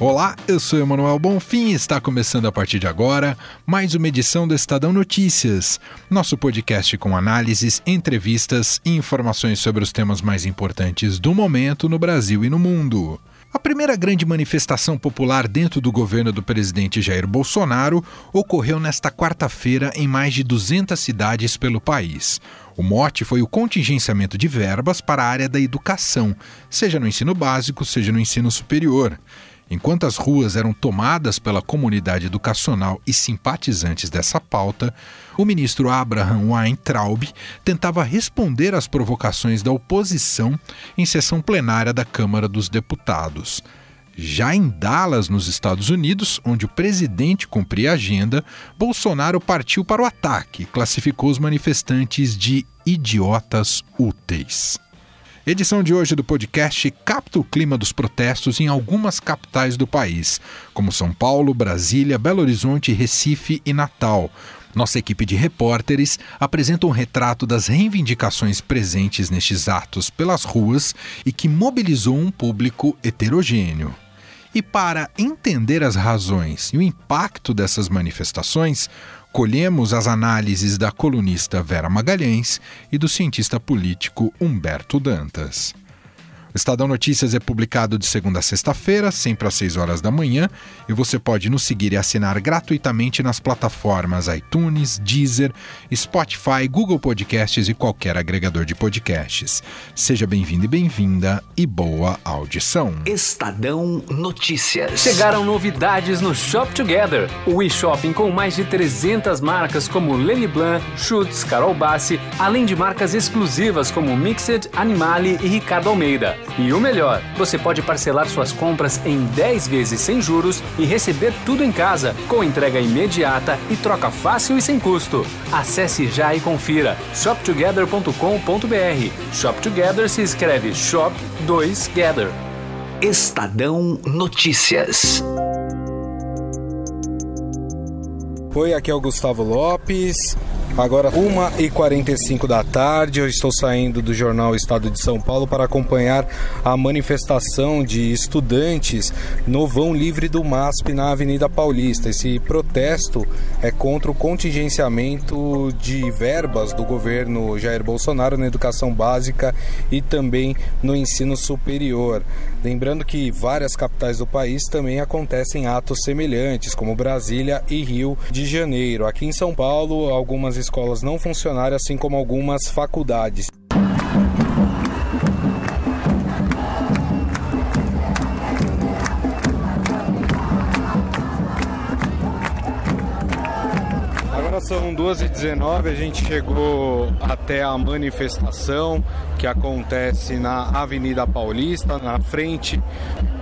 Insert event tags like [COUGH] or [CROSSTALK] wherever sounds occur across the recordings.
Olá, eu sou Emanuel Bonfim e está começando a partir de agora mais uma edição do Estadão Notícias, nosso podcast com análises, entrevistas e informações sobre os temas mais importantes do momento no Brasil e no mundo. A primeira grande manifestação popular dentro do governo do presidente Jair Bolsonaro ocorreu nesta quarta-feira em mais de 200 cidades pelo país. O mote foi o contingenciamento de verbas para a área da educação, seja no ensino básico, seja no ensino superior. Enquanto as ruas eram tomadas pela comunidade educacional e simpatizantes dessa pauta, o ministro Abraham Weintraub tentava responder às provocações da oposição em sessão plenária da Câmara dos Deputados. Já em Dallas, nos Estados Unidos, onde o presidente cumpria a agenda, Bolsonaro partiu para o ataque e classificou os manifestantes de idiotas úteis. Edição de hoje do podcast capta o clima dos protestos em algumas capitais do país, como São Paulo, Brasília, Belo Horizonte, Recife e Natal. Nossa equipe de repórteres apresenta um retrato das reivindicações presentes nestes atos pelas ruas e que mobilizou um público heterogêneo. E para entender as razões e o impacto dessas manifestações, colhemos as análises da colunista Vera Magalhães e do cientista político Humberto Dantas. O Estadão Notícias é publicado de segunda a sexta-feira, sempre às 6 horas da manhã, e você pode nos seguir e assinar gratuitamente nas plataformas iTunes, Deezer, Spotify, Google Podcasts e qualquer agregador de podcasts. Seja bem-vindo e bem-vinda e boa audição. Estadão Notícias. Chegaram novidades no Shop Together, o e-shopping com mais de 300 marcas como Lenny Blanc, Schutz, Carol Bassi, além de marcas exclusivas como Mixed, Animale e Ricardo Almeida. E o melhor, você pode parcelar suas compras em 10 vezes sem juros e receber tudo em casa, com entrega imediata e troca fácil e sem custo. Acesse já e confira shoptogether.com.br. Shop Together se escreve Shop 2 Gather. Estadão Notícias. Oi, aqui é o Gustavo Lopes. Agora, 1h45 da tarde, eu estou saindo do jornal Estado de São Paulo para acompanhar a manifestação de estudantes no vão livre do MASP na Avenida Paulista. Esse protesto é contra o contingenciamento de verbas do governo Jair Bolsonaro na educação básica e também no ensino superior. Lembrando que várias capitais do país também acontecem atos semelhantes, como Brasília e Rio de Janeiro. Aqui em São Paulo, algumas escolas não funcionaram, assim como algumas faculdades. Agora são 2h19, a gente chegou até a manifestação que acontece na Avenida Paulista, na frente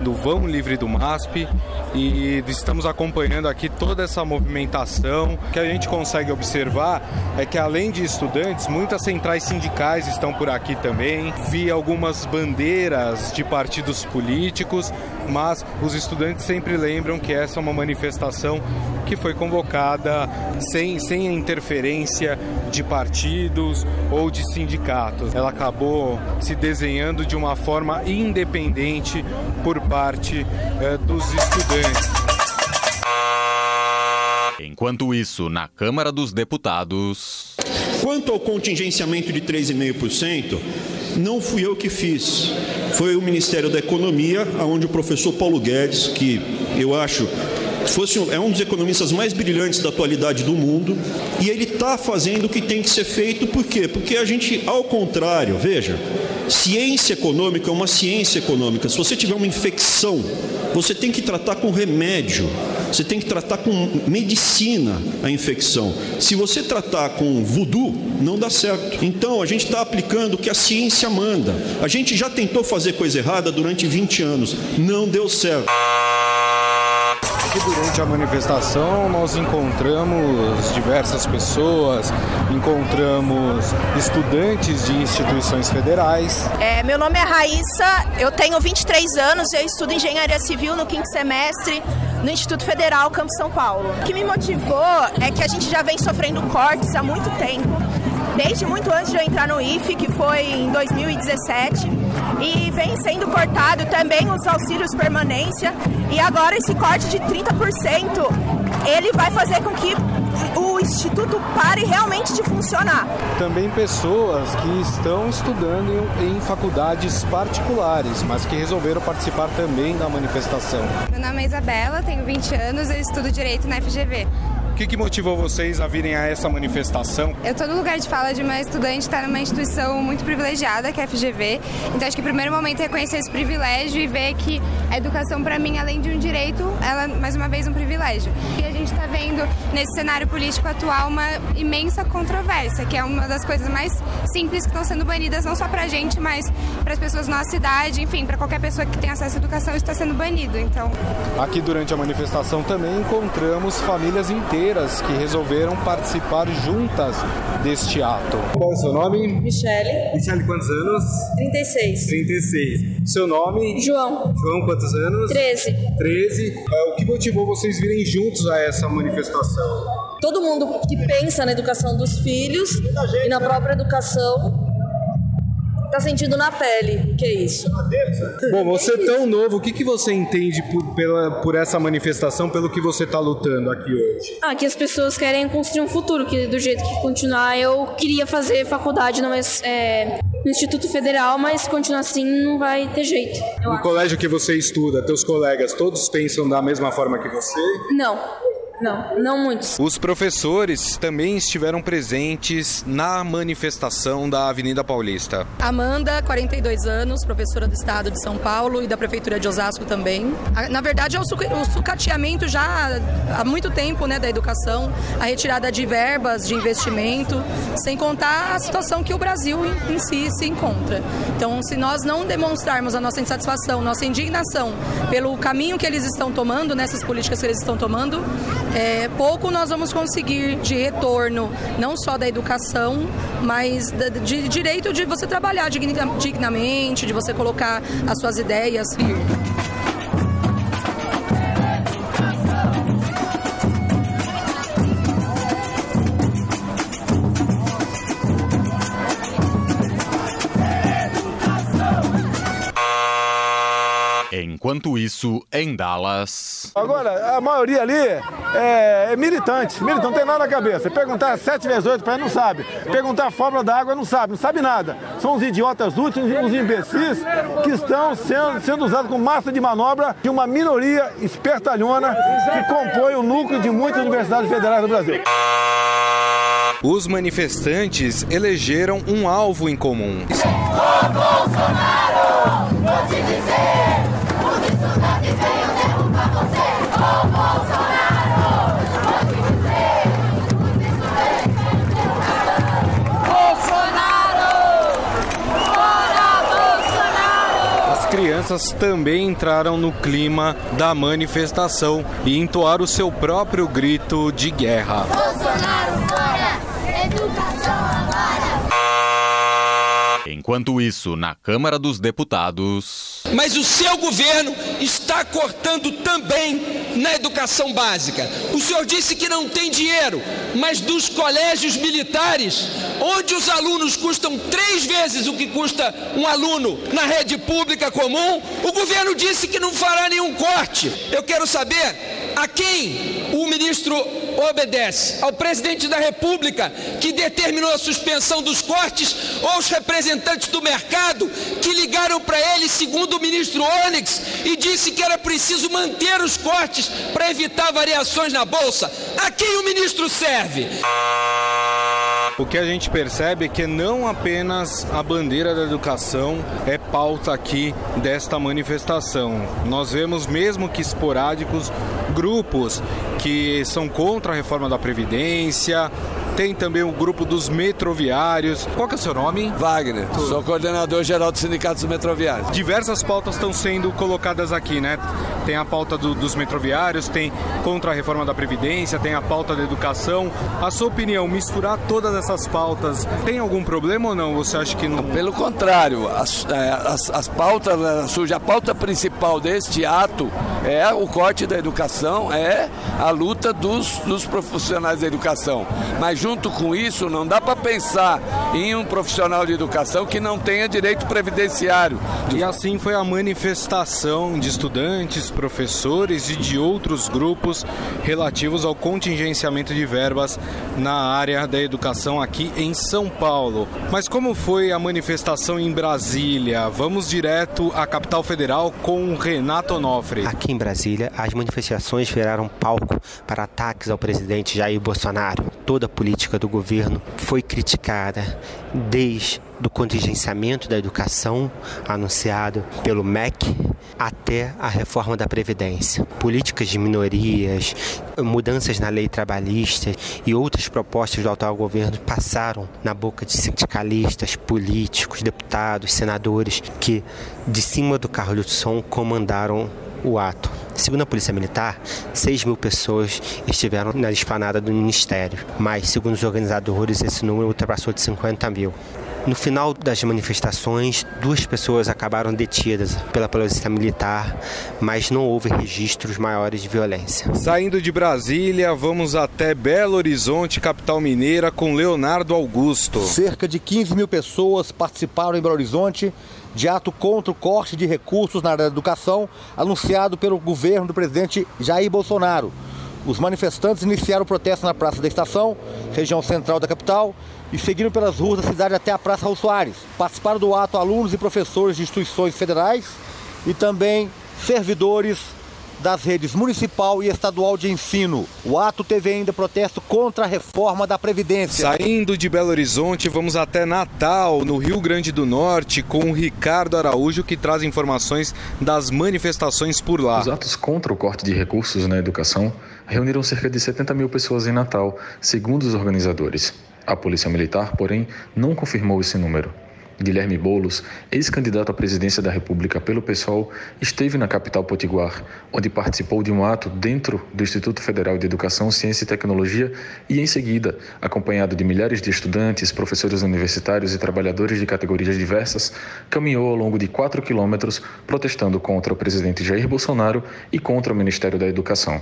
do Vão Livre do MASP e estamos acompanhando aqui toda essa movimentação. O que a gente consegue observar é que além de estudantes, muitas centrais sindicais estão por aqui também. Vi algumas bandeiras de partidos políticos, mas os estudantes sempre lembram que essa é uma manifestação que foi convocada sem, sem interferência de partidos ou de sindicatos. Ela acabou se desenhando de uma forma independente por parte eh, dos estudantes. Enquanto isso, na Câmara dos Deputados. Quanto ao contingenciamento de 3,5%, não fui eu que fiz. Foi o Ministério da Economia, onde o professor Paulo Guedes, que eu acho fosse um, é um dos economistas mais brilhantes da atualidade do mundo, e ele está fazendo o que tem que ser feito, por quê? Porque a gente, ao contrário, veja, ciência econômica é uma ciência econômica. Se você tiver uma infecção, você tem que tratar com remédio, você tem que tratar com medicina a infecção. Se você tratar com voodoo, não dá certo. Então a gente está aplicando o que a ciência manda. A gente já tentou fazer coisa errada durante 20 anos, não deu certo. Aqui durante a manifestação nós encontramos diversas pessoas, encontramos estudantes de instituições federais. É, meu nome é Raíssa, eu tenho 23 anos, eu estudo engenharia civil no quinto semestre no Instituto Federal Campus São Paulo. O que me motivou é que a gente já vem sofrendo cortes há muito tempo, desde muito antes de eu entrar no IFE, que foi em 2017, e vem sendo cortado também os auxílios permanência, e agora esse corte de 30%, ele vai fazer com que o Instituto pare realmente de funcionar. Também pessoas que estão estudando em faculdades particulares, mas que resolveram participar também da manifestação. Meu nome é Isabela, tenho 20 anos e estudo Direito na FGV que, que motivou vocês a virem a essa manifestação? Eu estou no lugar de fala de uma estudante, está numa instituição muito privilegiada, que é a FGV. Então acho que o primeiro momento é reconhecer esse privilégio e ver que a educação, para mim, além de um direito, ela é mais uma vez um privilégio. E a gente está vendo nesse cenário político atual uma imensa controvérsia, que é uma das coisas mais simples que estão sendo banidas, não só para a gente, mas para as pessoas da nossa cidade, enfim, para qualquer pessoa que tem acesso à educação, isso está sendo banido. Então, aqui durante a manifestação também encontramos famílias inteiras brasileiras que resolveram participar juntas deste ato. Qual é o seu nome? Michele. Michele, quantos anos? 36. 36. Seu nome? João. João, quantos anos? 13. 13. É, o que motivou vocês virem juntos a essa manifestação? Todo mundo que pensa na educação dos filhos e na própria educação tá sentindo na pele. Que é isso? Bom, você é tão novo, o que, que você entende por, pela, por essa manifestação, pelo que você tá lutando aqui hoje? Ah, que as pessoas querem construir um futuro, que do jeito que continuar, eu queria fazer faculdade no, é, no Instituto Federal, mas continuar assim não vai ter jeito. No acho. colégio que você estuda, teus colegas, todos pensam da mesma forma que você? Não. Não, não muitos. Os professores também estiveram presentes na manifestação da Avenida Paulista. Amanda, 42 anos, professora do Estado de São Paulo e da Prefeitura de Osasco também. Na verdade, é o sucateamento já há muito tempo né, da educação, a retirada de verbas, de investimento, sem contar a situação que o Brasil em si se encontra. Então, se nós não demonstrarmos a nossa insatisfação, nossa indignação pelo caminho que eles estão tomando, nessas políticas que eles estão tomando, é, pouco nós vamos conseguir de retorno, não só da educação, mas de, de direito de você trabalhar dignamente, de você colocar as suas ideias. Enquanto isso, em Dallas. Agora, a maioria ali é, é militante. Militante não tem nada na cabeça. Perguntar 7 vezes 8 para ele não sabe. Perguntar a fórmula da água não sabe, não sabe nada. São os idiotas úteis, os imbecis que estão sendo, sendo usados como massa de manobra de uma minoria espertalhona que compõe o núcleo de muitas universidades federais do Brasil. Os manifestantes elegeram um alvo em comum. Ô Bolsonaro, vou te dizer crianças também entraram no clima da manifestação e entoaram o seu próprio grito de guerra. Bolsonaro fora! Educação! Enquanto isso, na Câmara dos Deputados. Mas o seu governo está cortando também na educação básica. O senhor disse que não tem dinheiro, mas dos colégios militares, onde os alunos custam três vezes o que custa um aluno na rede pública comum, o governo disse que não fará nenhum corte. Eu quero saber a quem o ministro obedece? Ao presidente da República, que determinou a suspensão dos cortes, ou aos representantes do mercado, que ligaram para ele, segundo o ministro Onyx, e disse que era preciso manter os cortes para evitar variações na Bolsa? A quem o ministro serve? O que a gente percebe é que não apenas a bandeira da educação é pauta aqui desta manifestação. Nós vemos, mesmo que esporádicos, grupos que são contra a reforma da Previdência, tem também o grupo dos metroviários. Qual que é o seu nome? Wagner, sou coordenador geral do Sindicato dos Metroviários. Diversas pautas estão sendo colocadas aqui, né? Tem a pauta do, dos metroviários, tem contra a reforma da Previdência, tem a pauta da educação. A sua opinião, misturar todas essas pautas, tem algum problema ou não? Você acha que não? Pelo contrário, as, é, as, as pautas, né, surge a pauta principal deste ato é o corte da educação, é a luta dos, dos profissionais da educação. Mas junto com isso, não dá para pensar em um profissional de educação que não tenha direito previdenciário. E assim foi a manifestação de estudantes, professores e de outros grupos relativos ao contingenciamento de verbas na área da educação aqui em São Paulo. Mas como foi a manifestação em Brasília? Vamos direto à capital federal com Renato Onofre. Aqui em Brasília, as manifestações viraram palco para ataques ao presidente Jair Bolsonaro. Toda a política do governo foi criticada, desde do contingenciamento da educação anunciado pelo MEC até a reforma da Previdência. Políticas de minorias, mudanças na lei trabalhista e outras propostas do atual governo passaram na boca de sindicalistas, políticos, deputados, senadores que, de cima do carro de som, comandaram o ato. Segundo a Polícia Militar, 6 mil pessoas estiveram na esplanada do Ministério, mas, segundo os organizadores, esse número ultrapassou de 50 mil. No final das manifestações, duas pessoas acabaram detidas pela polícia militar, mas não houve registros maiores de violência. Saindo de Brasília, vamos até Belo Horizonte, capital mineira, com Leonardo Augusto. Cerca de 15 mil pessoas participaram em Belo Horizonte de ato contra o corte de recursos na área da educação anunciado pelo governo do presidente Jair Bolsonaro. Os manifestantes iniciaram o protesto na Praça da Estação, região central da capital, e seguiram pelas ruas da cidade até a Praça Raul Soares. Participaram do ato alunos e professores de instituições federais e também servidores das redes municipal e estadual de ensino. O ato teve ainda protesto contra a reforma da Previdência. Saindo de Belo Horizonte, vamos até Natal, no Rio Grande do Norte, com o Ricardo Araújo, que traz informações das manifestações por lá. Os atos contra o corte de recursos na educação reuniram cerca de 70 mil pessoas em Natal, segundo os organizadores. A Polícia Militar, porém, não confirmou esse número. Guilherme Boulos, ex-candidato à presidência da República pelo PSOL, esteve na capital potiguar, onde participou de um ato dentro do Instituto Federal de Educação, Ciência e Tecnologia e, em seguida, acompanhado de milhares de estudantes, professores universitários e trabalhadores de categorias diversas, caminhou ao longo de quatro quilômetros protestando contra o presidente Jair Bolsonaro e contra o Ministério da Educação.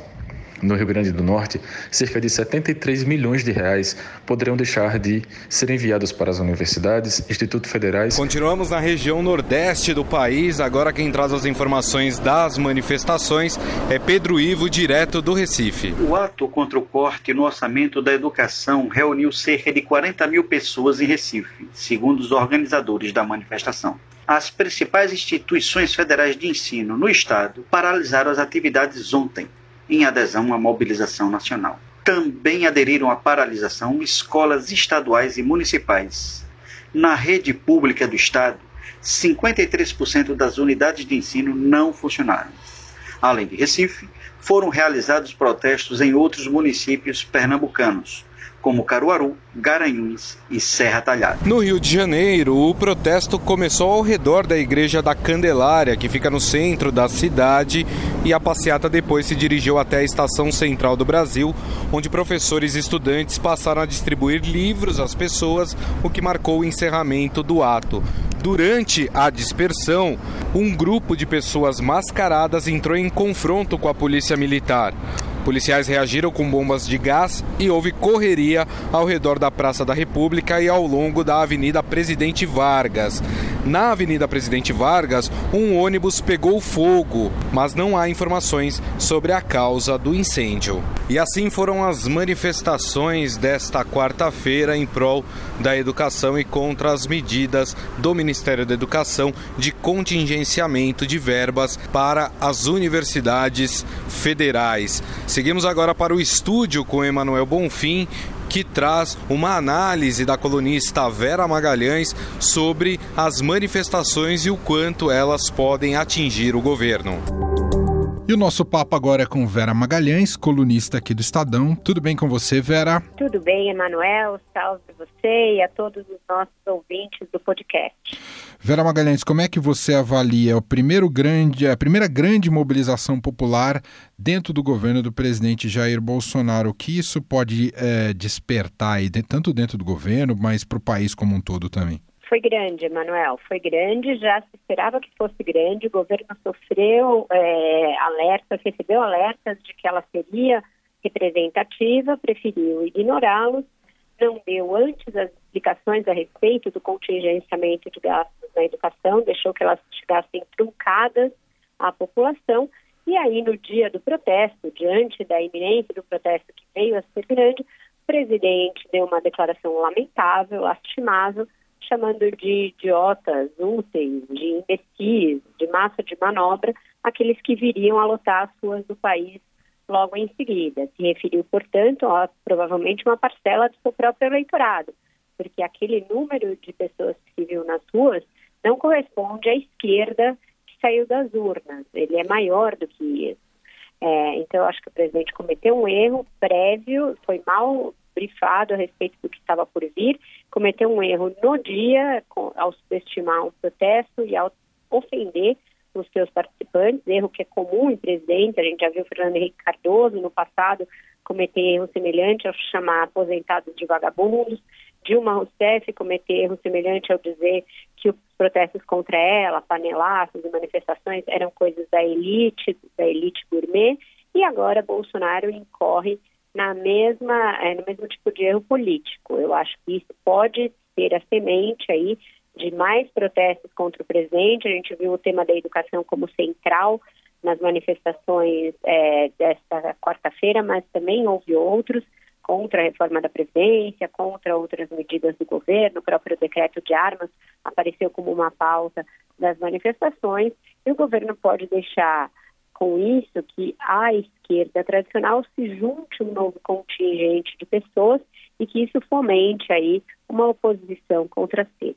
No Rio Grande do Norte, cerca de 73 milhões de reais poderão deixar de ser enviados para as universidades, institutos federais. Continuamos na região nordeste do país. Agora quem traz as informações das manifestações é Pedro Ivo, direto do Recife. O ato contra o corte no orçamento da educação reuniu cerca de 40 mil pessoas em Recife, segundo os organizadores da manifestação. As principais instituições federais de ensino no estado paralisaram as atividades ontem em adesão à mobilização nacional. Também aderiram à paralisação escolas estaduais e municipais. Na rede pública do Estado, 53% das unidades de ensino não funcionaram. Além de Recife, foram realizados protestos em outros municípios pernambucanos, como Caruaru, Garanhuns e Serra Talhada. No Rio de Janeiro, o protesto começou ao redor da Igreja da Candelária, que fica no centro da cidade, e a passeata depois se dirigiu até a Estação Central do Brasil, onde professores e estudantes passaram a distribuir livros às pessoas, o que marcou o encerramento do ato. Durante a dispersão, um grupo de pessoas mascaradas entrou em confronto com a polícia militar. Policiais reagiram com bombas de gás e houve correria ao redor da Praça da República e ao longo da Avenida Presidente Vargas. Na Avenida Presidente Vargas, um ônibus pegou fogo, mas não há informações sobre a causa do incêndio. E assim foram as manifestações desta quarta-feira em prol da educação e contra as medidas do Ministério da Educação de contingenciamento de verbas para as universidades federais. Seguimos agora para o estúdio com Emanuel Bonfim, que traz uma análise da colunista Vera Magalhães sobre as manifestações e o quanto elas podem atingir o governo. E o nosso papo agora é com Vera Magalhães, colunista aqui do Estadão. Tudo bem com você, Vera? Tudo bem, Emanuel. Salve você e a todos os nossos ouvintes do podcast. Vera Magalhães, como é que você avalia o primeiro grande, a primeira grande mobilização popular dentro do governo do presidente Jair Bolsonaro? O que isso pode é, despertar, aí, tanto dentro do governo, mas para o país como um todo também? Foi grande, Emanuel, foi grande, já se esperava que fosse grande, o governo sofreu é, alertas, recebeu alertas de que ela seria representativa, preferiu ignorá-los, não deu antes as explicações a respeito do contingenciamento de gastos na educação, deixou que elas chegassem truncadas à população, e aí no dia do protesto, diante da iminência do protesto que veio a ser grande, o presidente deu uma declaração lamentável, lastimável, chamando de idiotas, úteis, de imbecis, de massa de manobra, aqueles que viriam a lotar as ruas do país logo em seguida. Se referiu, portanto, a provavelmente uma parcela do seu próprio eleitorado, porque aquele número de pessoas que se viu nas ruas não corresponde à esquerda que saiu das urnas. Ele é maior do que isso. É, então, acho que o presidente cometeu um erro prévio, foi mal brifado a respeito do que estava por vir, cometeu um erro no dia ao subestimar um protesto e ao ofender os seus participantes, erro que é comum em presidente, a gente já viu o Fernando Henrique Cardoso no passado cometer erro semelhante ao chamar aposentados de vagabundos, Dilma Rousseff cometer erro semelhante ao dizer que os protestos contra ela, panelaços e manifestações eram coisas da elite, da elite gourmet, e agora Bolsonaro incorre na mesma, é, no mesmo tipo de erro político. Eu acho que isso pode ser a semente aí de mais protestos contra o presidente. A gente viu o tema da educação como central nas manifestações é, desta quarta-feira, mas também houve outros contra a reforma da Previdência, contra outras medidas do governo, o próprio decreto de armas apareceu como uma pauta das manifestações, e o governo pode deixar com isso que a esquerda tradicional se junte um novo contingente de pessoas e que isso fomente aí uma oposição contra si.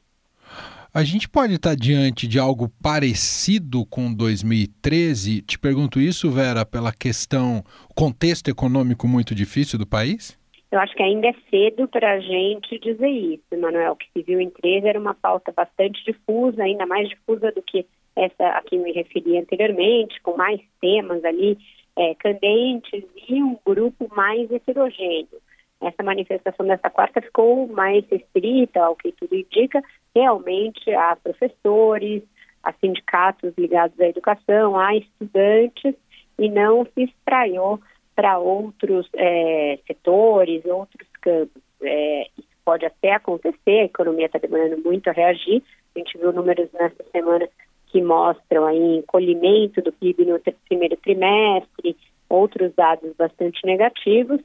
A gente pode estar diante de algo parecido com 2013? Te pergunto isso, Vera, pela questão, contexto econômico muito difícil do país? Eu acho que ainda é cedo para a gente dizer isso, Manuel. O que se viu em 13 era uma pauta bastante difusa, ainda mais difusa do que essa a que me referi anteriormente, com mais temas ali é, candentes e um grupo mais heterogêneo. Essa manifestação dessa quarta ficou mais restrita, ao que tudo indica, realmente a professores, a sindicatos ligados à educação, a estudantes, e não se espraiou para outros é, setores, outros campos. É, isso pode até acontecer, a economia está demorando muito a reagir. A gente viu números nessa semana que mostram aí encolhimento do PIB no primeiro trimestre, outros dados bastante negativos,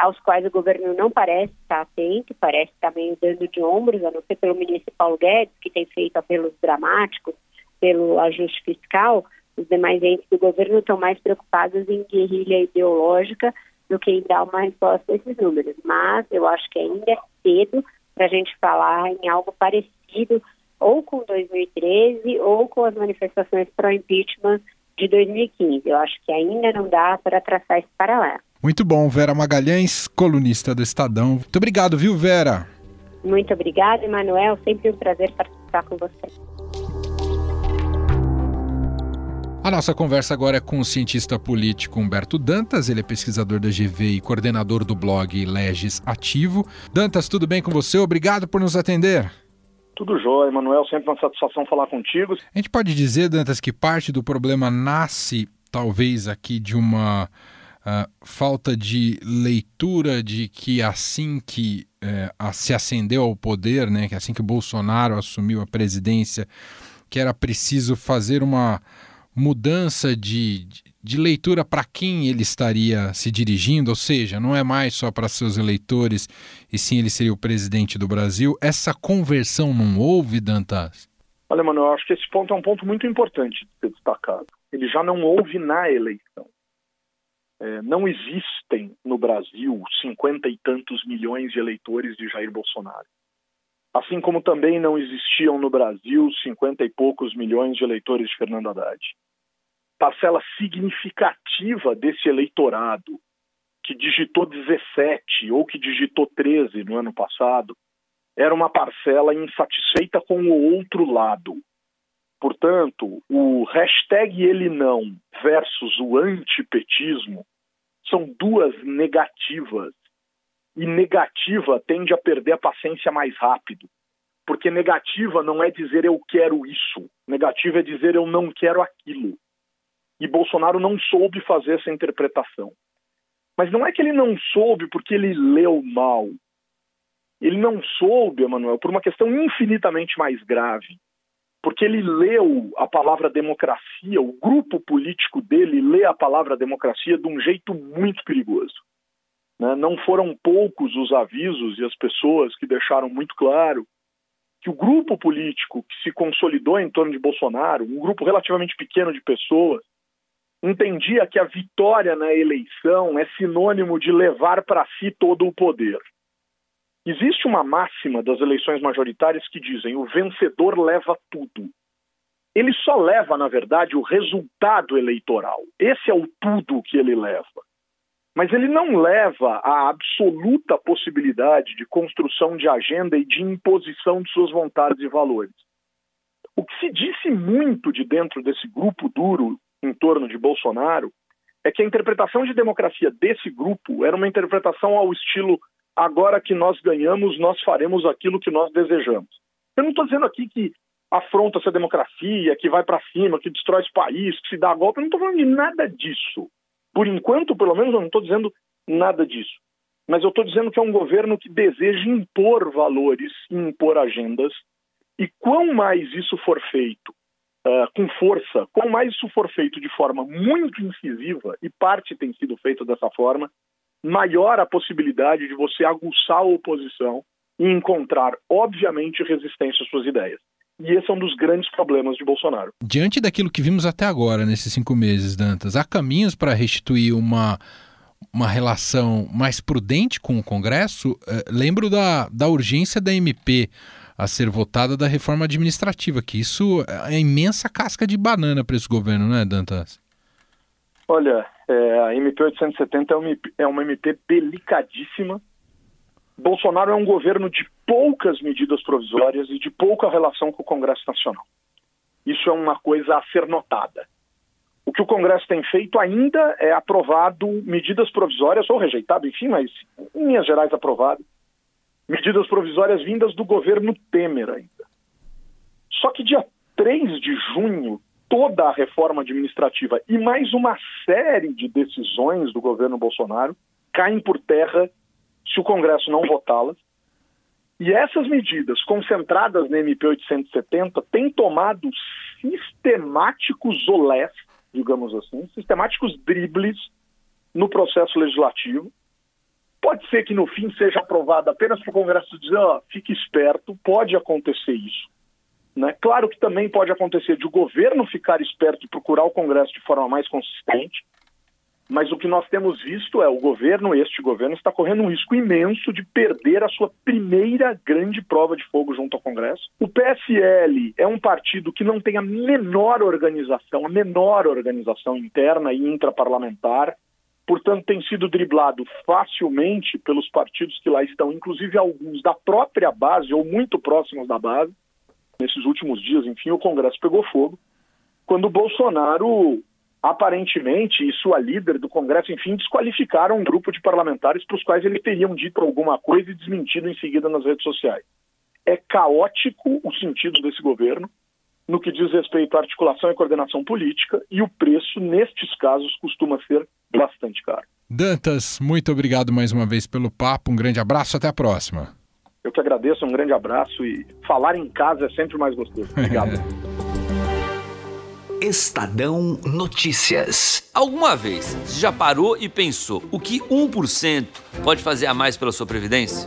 aos quais o governo não parece estar atento, parece estar meio dando de ombros, a não ser pelo ministro Paulo Guedes, que tem feito apelos dramáticos pelo ajuste fiscal, os demais entes do governo estão mais preocupados em guerrilha ideológica do que em dar uma resposta a esses números. Mas eu acho que ainda é cedo para a gente falar em algo parecido ou com 2013 ou com as manifestações pró-impeachment de 2015. Eu acho que ainda não dá para traçar esse paralelo. Muito bom, Vera Magalhães, colunista do Estadão. Muito obrigado, viu, Vera? Muito obrigada, Emanuel. Sempre um prazer participar com você. A nossa conversa agora é com o cientista político Humberto Dantas, ele é pesquisador da GV e coordenador do blog Legis Ativo. Dantas, tudo bem com você? Obrigado por nos atender. Tudo jóia, Emanuel, sempre uma satisfação falar contigo. A gente pode dizer, Dantas, que parte do problema nasce, talvez, aqui de uma uh, falta de leitura de que assim que uh, se ascendeu ao poder, né, que assim que Bolsonaro assumiu a presidência, que era preciso fazer uma mudança de, de leitura para quem ele estaria se dirigindo, ou seja, não é mais só para seus eleitores, e sim ele seria o presidente do Brasil. Essa conversão não houve, Dantas? Olha, mano, eu acho que esse ponto é um ponto muito importante de ser destacado. Ele já não houve na eleição. É, não existem no Brasil cinquenta e tantos milhões de eleitores de Jair Bolsonaro. Assim como também não existiam no Brasil cinquenta e poucos milhões de eleitores de Fernando Haddad. parcela significativa desse eleitorado que digitou 17 ou que digitou 13 no ano passado era uma parcela insatisfeita com o outro lado. Portanto, o hashtag ele não versus o antipetismo são duas negativas. E negativa tende a perder a paciência mais rápido. Porque negativa não é dizer eu quero isso. Negativa é dizer eu não quero aquilo. E Bolsonaro não soube fazer essa interpretação. Mas não é que ele não soube porque ele leu mal. Ele não soube, Emanuel, por uma questão infinitamente mais grave. Porque ele leu a palavra democracia, o grupo político dele lê a palavra democracia de um jeito muito perigoso. Né? Não foram poucos os avisos e as pessoas que deixaram muito claro que o grupo político que se consolidou em torno de Bolsonaro, um grupo relativamente pequeno de pessoas, entendia que a vitória na eleição é sinônimo de levar para si todo o poder. Existe uma máxima das eleições majoritárias que dizem o vencedor leva tudo. Ele só leva, na verdade, o resultado eleitoral. Esse é o tudo que ele leva. Mas ele não leva a absoluta possibilidade de construção de agenda e de imposição de suas vontades e valores. O que se disse muito de dentro desse grupo duro em torno de Bolsonaro é que a interpretação de democracia desse grupo era uma interpretação ao estilo agora que nós ganhamos, nós faremos aquilo que nós desejamos. Eu não estou dizendo aqui que afronta essa democracia, que vai para cima, que destrói esse país, que se dá golpe, eu não estou falando de nada disso. Por enquanto, pelo menos, eu não estou dizendo nada disso. Mas eu estou dizendo que é um governo que deseja impor valores, impor agendas, e quão mais isso for feito uh, com força, quanto mais isso for feito de forma muito incisiva, e parte tem sido feita dessa forma, maior a possibilidade de você aguçar a oposição e encontrar, obviamente, resistência às suas ideias. E esse é um dos grandes problemas de Bolsonaro. Diante daquilo que vimos até agora, nesses cinco meses, Dantas, há caminhos para restituir uma, uma relação mais prudente com o Congresso? Uh, lembro da, da urgência da MP a ser votada da reforma administrativa, que isso é imensa casca de banana para esse governo, não é, Dantas? Olha, é, a MP 870 é uma, é uma MP delicadíssima. Bolsonaro é um governo de poucas medidas provisórias e de pouca relação com o Congresso Nacional. Isso é uma coisa a ser notada. O que o Congresso tem feito ainda é aprovado medidas provisórias, ou rejeitado, enfim, mas em linhas gerais aprovado, medidas provisórias vindas do governo Temer ainda. Só que dia 3 de junho, toda a reforma administrativa e mais uma série de decisões do governo Bolsonaro caem por terra se o Congresso não votá-las. E essas medidas, concentradas na MP 870, têm tomado sistemáticos olés, digamos assim, sistemáticos dribles no processo legislativo, Pode ser que no fim seja aprovado apenas para o Congresso dizer, ó, fique esperto, pode acontecer isso. Né? Claro que também pode acontecer de o governo ficar esperto e procurar o Congresso de forma mais consistente, mas o que nós temos visto é o governo, este governo, está correndo um risco imenso de perder a sua primeira grande prova de fogo junto ao Congresso. O PSL é um partido que não tem a menor organização, a menor organização interna e intraparlamentar portanto, tem sido driblado facilmente pelos partidos que lá estão, inclusive alguns da própria base ou muito próximos da base. Nesses últimos dias, enfim, o Congresso pegou fogo, quando o Bolsonaro, aparentemente, e sua líder do Congresso, enfim, desqualificaram um grupo de parlamentares para os quais eles teriam dito alguma coisa e desmentido em seguida nas redes sociais. É caótico o sentido desse governo no que diz respeito à articulação e coordenação política, e o preço, nestes casos, costuma ser bastante caro. Dantas, muito obrigado mais uma vez pelo papo, um grande abraço, até a próxima. Eu que agradeço, um grande abraço e falar em casa é sempre mais gostoso. Obrigado. [LAUGHS] Estadão Notícias. Alguma vez você já parou e pensou o que 1% pode fazer a mais pela sua previdência?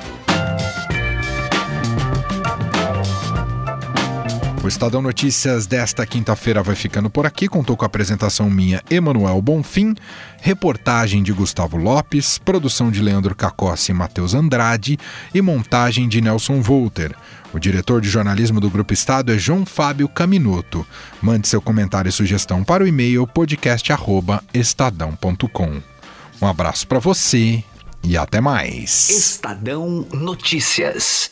O Estadão Notícias desta quinta-feira vai ficando por aqui. Contou com a apresentação minha, Emanuel Bonfim, reportagem de Gustavo Lopes, produção de Leandro Cacossi e Matheus Andrade e montagem de Nelson Volter. O diretor de jornalismo do Grupo Estado é João Fábio Caminoto. Mande seu comentário e sugestão para o e-mail podcast@estadão.com. Um abraço para você e até mais. Estadão Notícias.